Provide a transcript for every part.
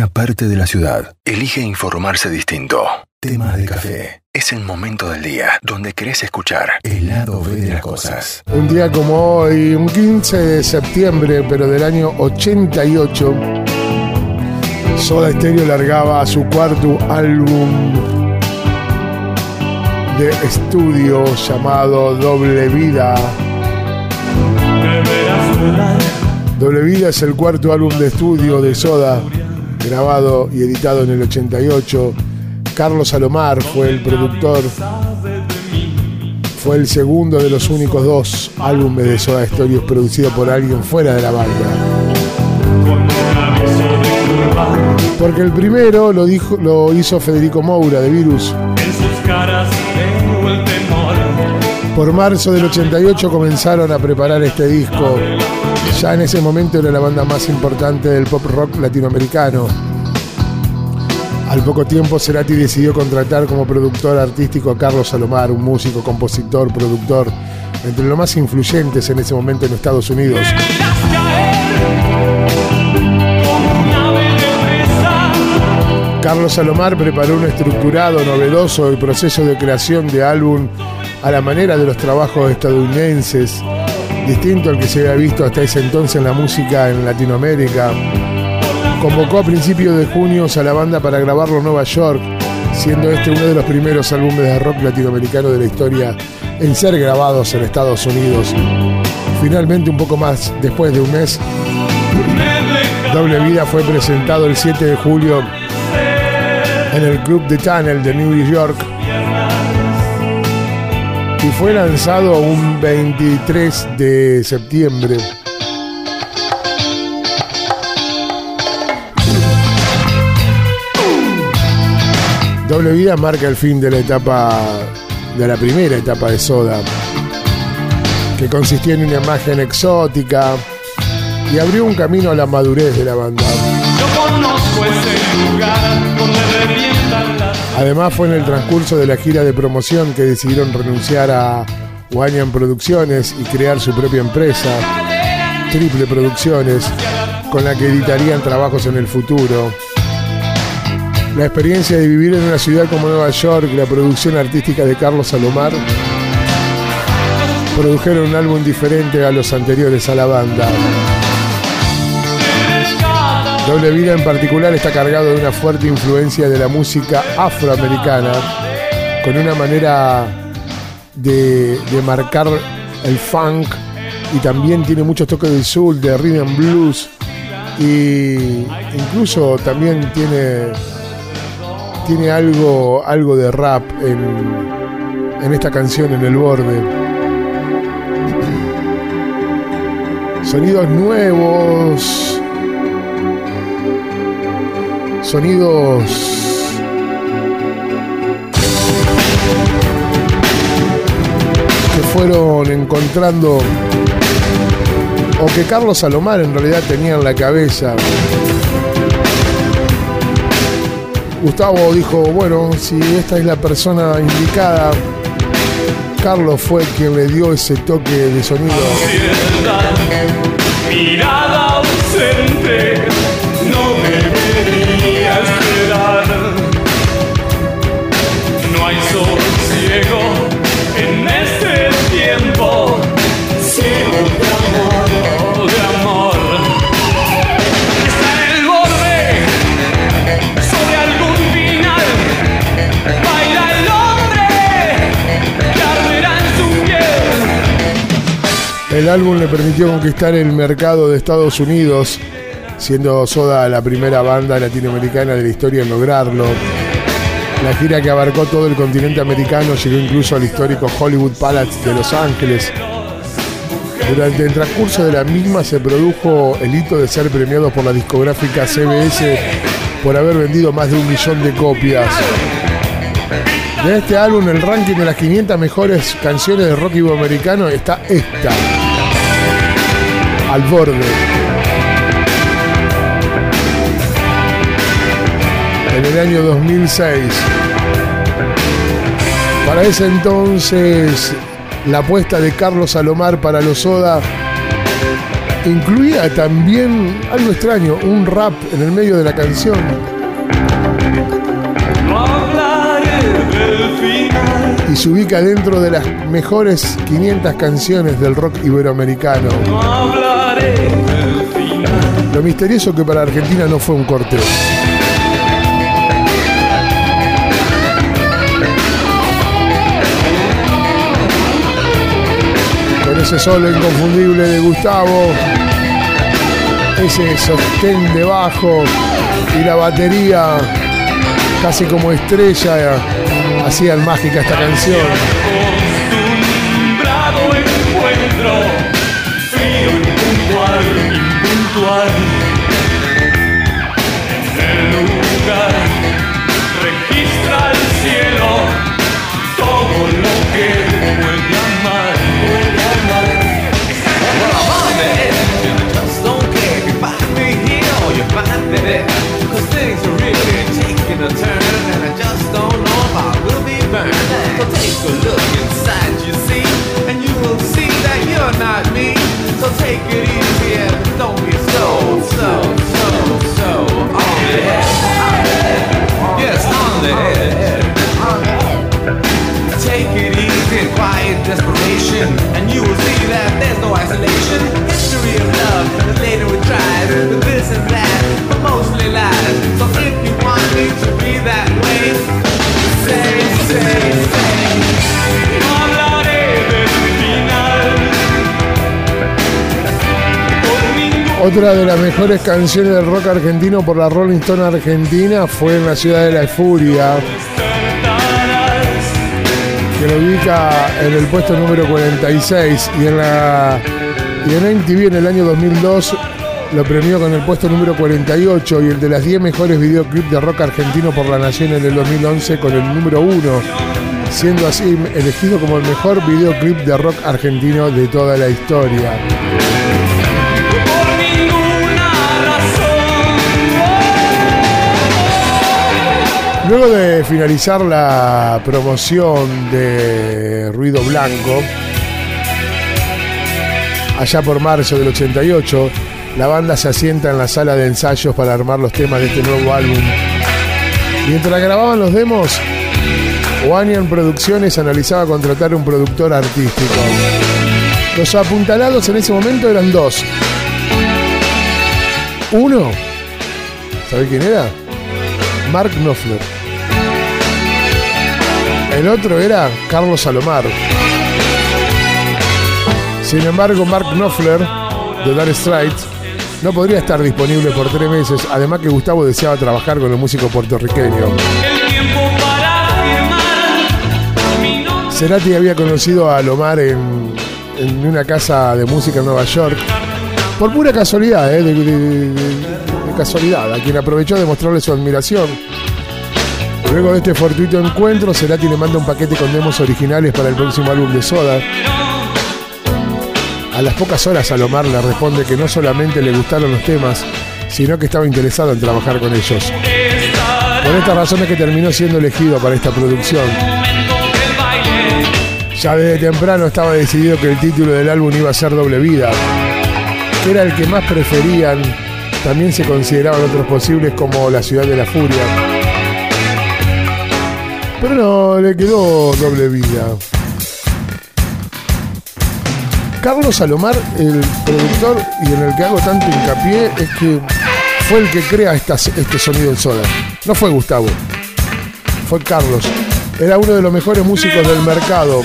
una parte de la ciudad elige informarse distinto. Temas de café. Es el momento del día donde querés escuchar el lado B de las cosas. Un día como hoy, un 15 de septiembre, pero del año 88, Soda Stereo largaba su cuarto álbum de estudio llamado Doble Vida. Doble Vida es el cuarto álbum de estudio de Soda, grabado y editado en el 88. Carlos Salomar fue el productor. Fue el segundo de los únicos dos álbumes de Soda Stereo producidos por alguien fuera de la banda. Porque el primero lo, lo hizo Federico Moura de Virus. Por marzo del 88 comenzaron a preparar este disco. Ya en ese momento era la banda más importante del pop rock latinoamericano. Al poco tiempo Cerati decidió contratar como productor artístico a Carlos Salomar, un músico, compositor, productor, entre los más influyentes en ese momento en Estados Unidos. Carlos Salomar preparó un estructurado, novedoso y proceso de creación de álbum a la manera de los trabajos estadounidenses, distinto al que se había visto hasta ese entonces en la música en Latinoamérica. Convocó a principios de junio a la banda para grabarlo en Nueva York, siendo este uno de los primeros álbumes de rock latinoamericano de la historia en ser grabados en Estados Unidos. Finalmente, un poco más después de un mes, Doble Vida fue presentado el 7 de julio en el Club de Tunnel de New York y fue lanzado un 23 de septiembre. Doble Vida marca el fin de la etapa, de la primera etapa de Soda, que consistía en una imagen exótica y abrió un camino a la madurez de la banda. Además fue en el transcurso de la gira de promoción que decidieron renunciar a Wanyan Producciones y crear su propia empresa, Triple Producciones, con la que editarían trabajos en el futuro. La experiencia de vivir en una ciudad como Nueva York la producción artística de Carlos Salomar produjeron un álbum diferente a los anteriores a la banda. Doble Vida en particular está cargado de una fuerte influencia de la música afroamericana, con una manera de, de marcar el funk y también tiene muchos toques de soul, de rhythm and blues y incluso también tiene tiene algo algo de rap en, en esta canción en el borde. Sonidos nuevos, sonidos que fueron encontrando o que Carlos Salomar en realidad tenía en la cabeza. Gustavo dijo, bueno, si esta es la persona indicada, Carlos fue quien le dio ese toque de sonido. Mirada ausente, álbum le permitió conquistar el mercado de Estados Unidos, siendo Soda la primera banda latinoamericana de la historia en lograrlo. La gira que abarcó todo el continente americano llegó incluso al histórico Hollywood Palace de Los Ángeles. Durante el transcurso de la misma se produjo el hito de ser premiados por la discográfica CBS por haber vendido más de un millón de copias. De este álbum, el ranking de las 500 mejores canciones de rock iberoamericano está esta. Al borde. En el año 2006. Para ese entonces, la apuesta de Carlos Salomar para los Soda incluía también algo extraño, un rap en el medio de la canción. Y se ubica dentro de las mejores 500 canciones del rock iberoamericano. Lo misterioso que para Argentina no fue un corteo. Con ese solo inconfundible de Gustavo, ese sostén de bajo y la batería casi como estrella hacían mágica esta canción. Hallelujah. Otra de las mejores canciones del rock argentino por la Rolling Stone Argentina fue en la ciudad de la Furia, que lo ubica en el puesto número 46 y en la y en MTV en el año 2002 lo premió con el puesto número 48 y el de las 10 mejores videoclips de rock argentino por la Nación en el 2011 con el número 1, siendo así elegido como el mejor videoclip de rock argentino de toda la historia. Luego de finalizar la promoción de Ruido Blanco, allá por marzo del 88, la banda se asienta en la sala de ensayos para armar los temas de este nuevo álbum. Mientras grababan los demos, Wanian Producciones analizaba contratar un productor artístico. Los apuntalados en ese momento eran dos. Uno, ¿sabe quién era? Mark Knopfler. El otro era Carlos Salomar. Sin embargo, Mark Knopfler, de Dark Straits, no podría estar disponible por tres meses, además que Gustavo deseaba trabajar con el músico puertorriqueño. Cerati había conocido a Lomar en, una casa de música en Nueva York, por pura casualidad, ¿eh? de casualidad, a quien aprovechó de mostrarle su admiración Luego de este fortuito encuentro, Cerati le manda un paquete con demos originales para el próximo álbum de Soda. A las pocas horas Salomar le responde que no solamente le gustaron los temas, sino que estaba interesado en trabajar con ellos. Por esta razón es que terminó siendo elegido para esta producción. Ya desde temprano estaba decidido que el título del álbum iba a ser Doble Vida, era el que más preferían. También se consideraban otros posibles como La Ciudad de la Furia. Pero no, le quedó doble vida. Carlos Salomar, el productor y en el que hago tanto hincapié, es que fue el que crea este sonido en soda. No fue Gustavo, fue Carlos. Era uno de los mejores músicos del mercado.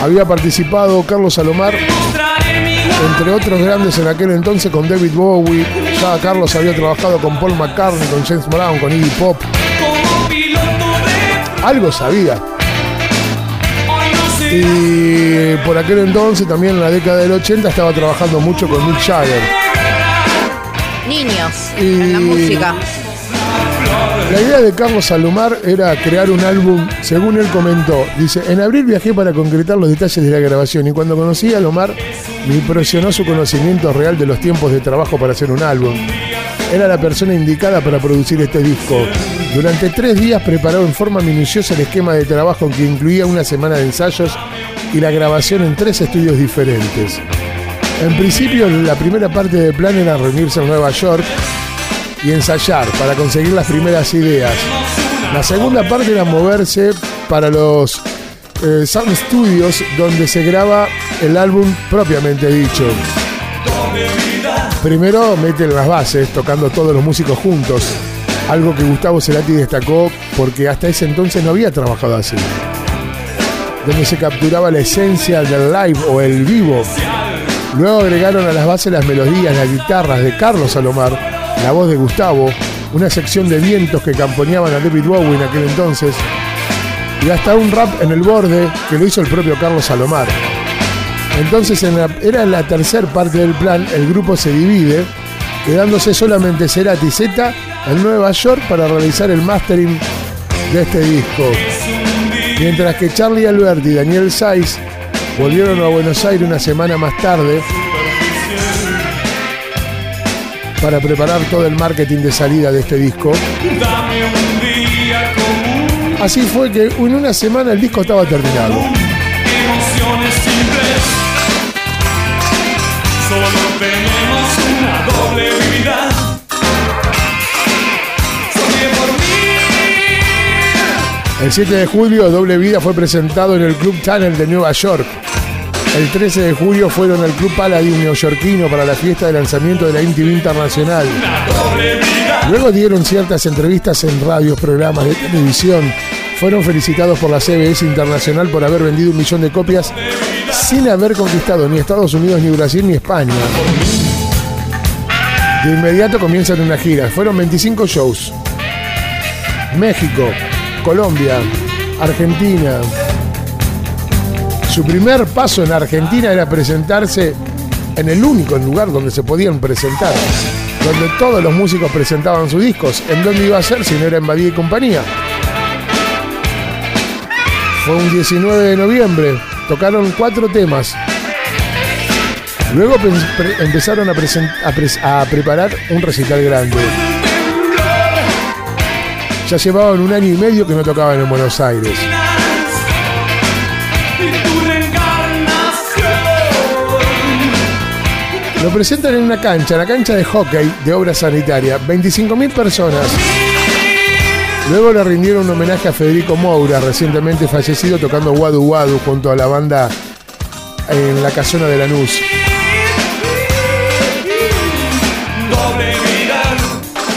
Había participado Carlos Salomar, entre otros grandes en aquel entonces, con David Bowie. Ya Carlos había trabajado con Paul McCartney, con James Brown, con Iggy Pop algo sabía. Y por aquel entonces, también en la década del 80, estaba trabajando mucho con Mick Jagger. Niños en la música. La idea de Carlos Salomar era crear un álbum, según él comentó. Dice, en abril viajé para concretar los detalles de la grabación y cuando conocí a Lomar me impresionó su conocimiento real de los tiempos de trabajo para hacer un álbum. Era la persona indicada para producir este disco. Durante tres días preparó en forma minuciosa el esquema de trabajo que incluía una semana de ensayos y la grabación en tres estudios diferentes. En principio, la primera parte del plan era reunirse en Nueva York y ensayar para conseguir las primeras ideas. La segunda parte era moverse para los eh, Sound Studios donde se graba el álbum propiamente dicho. Primero meten las bases, tocando todos los músicos juntos, algo que Gustavo Cerati destacó porque hasta ese entonces no había trabajado así. Donde se capturaba la esencia del live o el vivo. Luego agregaron a las bases las melodías, las guitarras de Carlos Salomar, la voz de Gustavo, una sección de vientos que camponeaban a David Bowie en aquel entonces, y hasta un rap en el borde que lo hizo el propio Carlos Salomar. Entonces era la tercera parte del plan, el grupo se divide, quedándose solamente Cerati Z en Nueva York para realizar el mastering de este disco. Mientras que Charlie Alberti y Daniel Saiz volvieron a Buenos Aires una semana más tarde para preparar todo el marketing de salida de este disco. Así fue que en una semana el disco estaba terminado. El 7 de julio, Doble Vida fue presentado en el Club Channel de Nueva York. El 13 de julio fueron al Club Paladin neoyorquino para la fiesta de lanzamiento de la MTV Internacional. Luego dieron ciertas entrevistas en radios, programas de televisión. Fueron felicitados por la CBS Internacional por haber vendido un millón de copias sin haber conquistado ni Estados Unidos, ni Brasil, ni España. De inmediato comienzan una gira. Fueron 25 shows. México, Colombia, Argentina. Su primer paso en Argentina era presentarse en el único lugar donde se podían presentar, donde todos los músicos presentaban sus discos. ¿En dónde iba a ser si no era en Badía y compañía? Fue un 19 de noviembre, tocaron cuatro temas. Luego empezaron a preparar un recital grande. Ya llevaban un año y medio que no tocaban en Buenos Aires. Lo presentan en una cancha, la cancha de hockey de obra sanitaria. 25.000 personas. Luego le rindieron un homenaje a Federico Moura, recientemente fallecido, tocando Wadu Wadu junto a la banda en la casona de Lanús.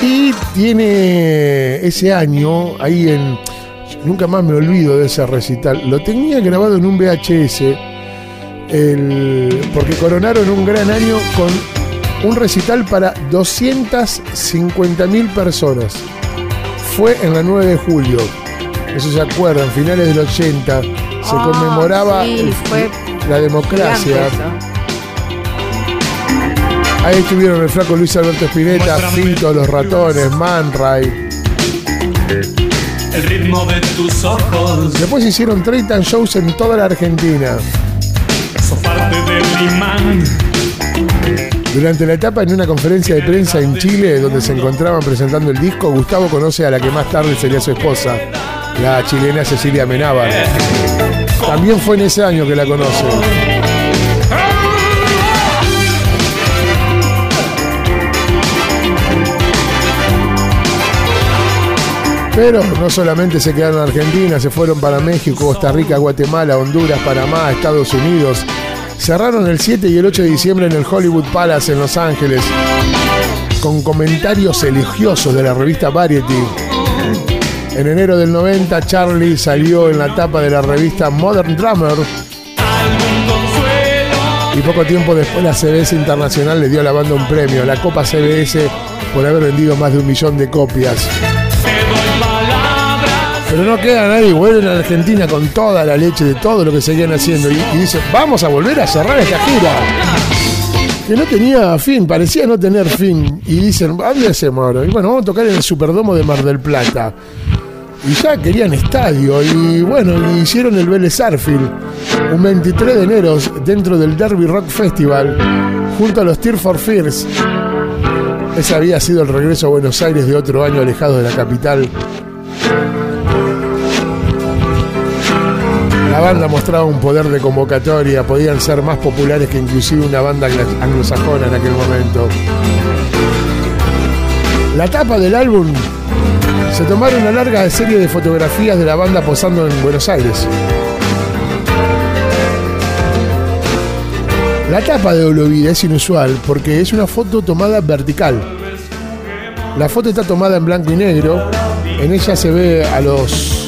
Y tiene ese año, ahí en. Nunca más me olvido de ese recital. Lo tenía grabado en un VHS. porque coronaron un gran año con un recital para 250.000 personas. Fue en la 9 de julio. Eso se acuerdan, finales del 80. Se ah, conmemoraba la democracia. Ahí estuvieron el flaco Luis Alberto Espineta, Pinto, Los Ratones, Man Ray. El ritmo de tus ojos. Después hicieron 30 shows en toda la Argentina. Durante la etapa en una conferencia de prensa en Chile, donde se encontraban presentando el disco, Gustavo conoce a la que más tarde sería su esposa, la chilena Cecilia Menábar. También fue en ese año que la conoce. Pero no solamente se quedaron en Argentina, se fueron para México, Costa Rica, Guatemala, Honduras, Panamá, Estados Unidos. Cerraron el 7 y el 8 de diciembre en el Hollywood Palace en Los Ángeles, con comentarios elogiosos de la revista Variety. En enero del 90, Charlie salió en la tapa de la revista Modern Drummer. Y poco tiempo después la CBS Internacional le dio a la banda un premio, la Copa CBS, por haber vendido más de un millón de copias. Pero no queda nadie, vuelven a Argentina con toda la leche de todo lo que seguían haciendo y, dicen, vamos a volver a cerrar esta gira. Que no tenía fin, parecía no tener fin. Y dicen, ¿a dónde hacemos ahora? Y bueno, vamos a tocar en el Superdomo de Mar del Plata. Y ya querían estadio. Y bueno, hicieron el Vélez Arfield un 23 de enero dentro del Derby Rock Festival junto a los Tear for Fears. Ese había sido el regreso a Buenos Aires de otro año alejado de la capital La banda mostraba un poder de convocatoria, podían ser más populares que inclusive una banda anglosajona en aquel momento. La tapa del álbum se tomaron una larga serie de fotografías de la banda posando en Buenos Aires. La tapa de Olovida es inusual porque es una foto tomada vertical. La foto está tomada en blanco y negro. En ella se ve a los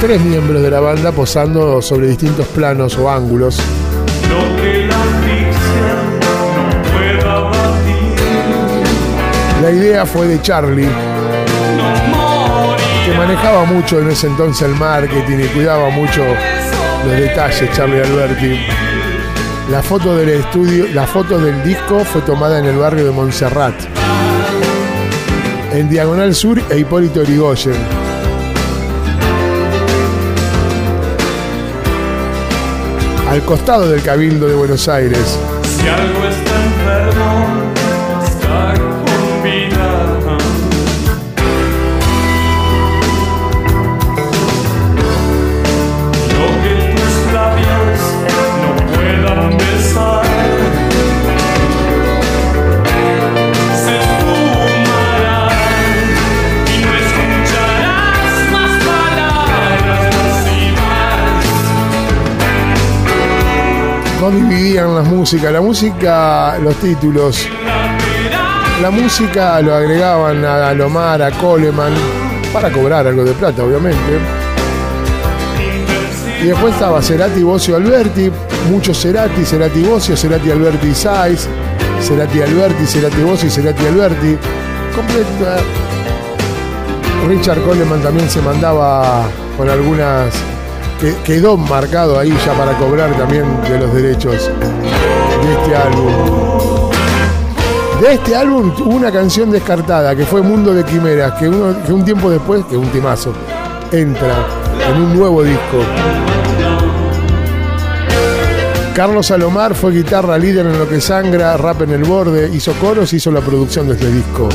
tres miembros de la banda posando sobre distintos planos o ángulos. La idea fue de Charlie, que manejaba mucho en ese entonces el marketing y cuidaba mucho los detalles, Charlie Alberti. La foto del estudio, la foto del disco fue tomada en el barrio de Montserrat, en Diagonal Sur e Hipólito Yrigoyen. Al costado del Cabildo de Buenos Aires. Dividían las músicas. La música, los títulos. La música lo agregaban a Lomar, a Coleman, para cobrar algo de plata, obviamente. Y después estaba Cerati, Bocio, Alberti, muchos Cerati, Cerati, Bocio, Cerati, Alberti, Saiz, Cerati, Alberti, Cerati, Bocio y Cerati, Alberti. Completa. Richard Coleman también se mandaba con algunas que quedó marcado ahí ya para cobrar también de los derechos de este álbum. De este álbum hubo una canción descartada que fue Mundo de Quimeras, que, un tiempo después, que un timazo, entra en un nuevo disco. Carlos Salomar fue guitarra líder en Lo que Sangra, rap en el borde, hizo coros hizo la producción de este disco.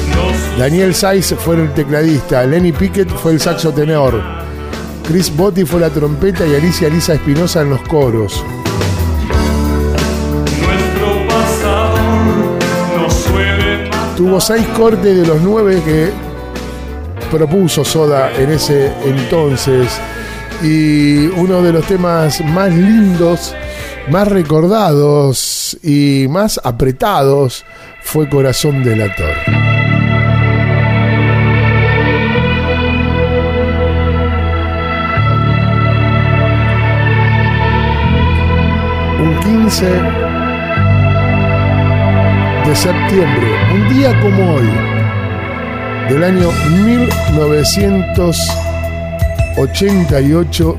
Daniel Saiz fue el tecladista, Lenny Pickett fue el saxo tenor. Chris Botti fue la trompeta y Alicia Lisa Espinosa en los coros. Tuvo seis cortes de los nueve que propuso Soda en ese entonces. Y uno de los temas más lindos, más recordados y más apretados fue Corazón Delator. 15 de septiembre, un día como hoy, del año 1988,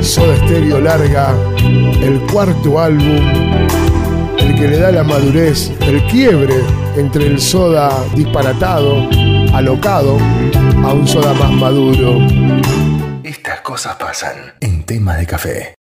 Soda Stereo larga el cuarto álbum, el que le da la madurez, el quiebre entre el soda disparatado, alocado, a un soda más maduro. Cosas pasan en tema de café.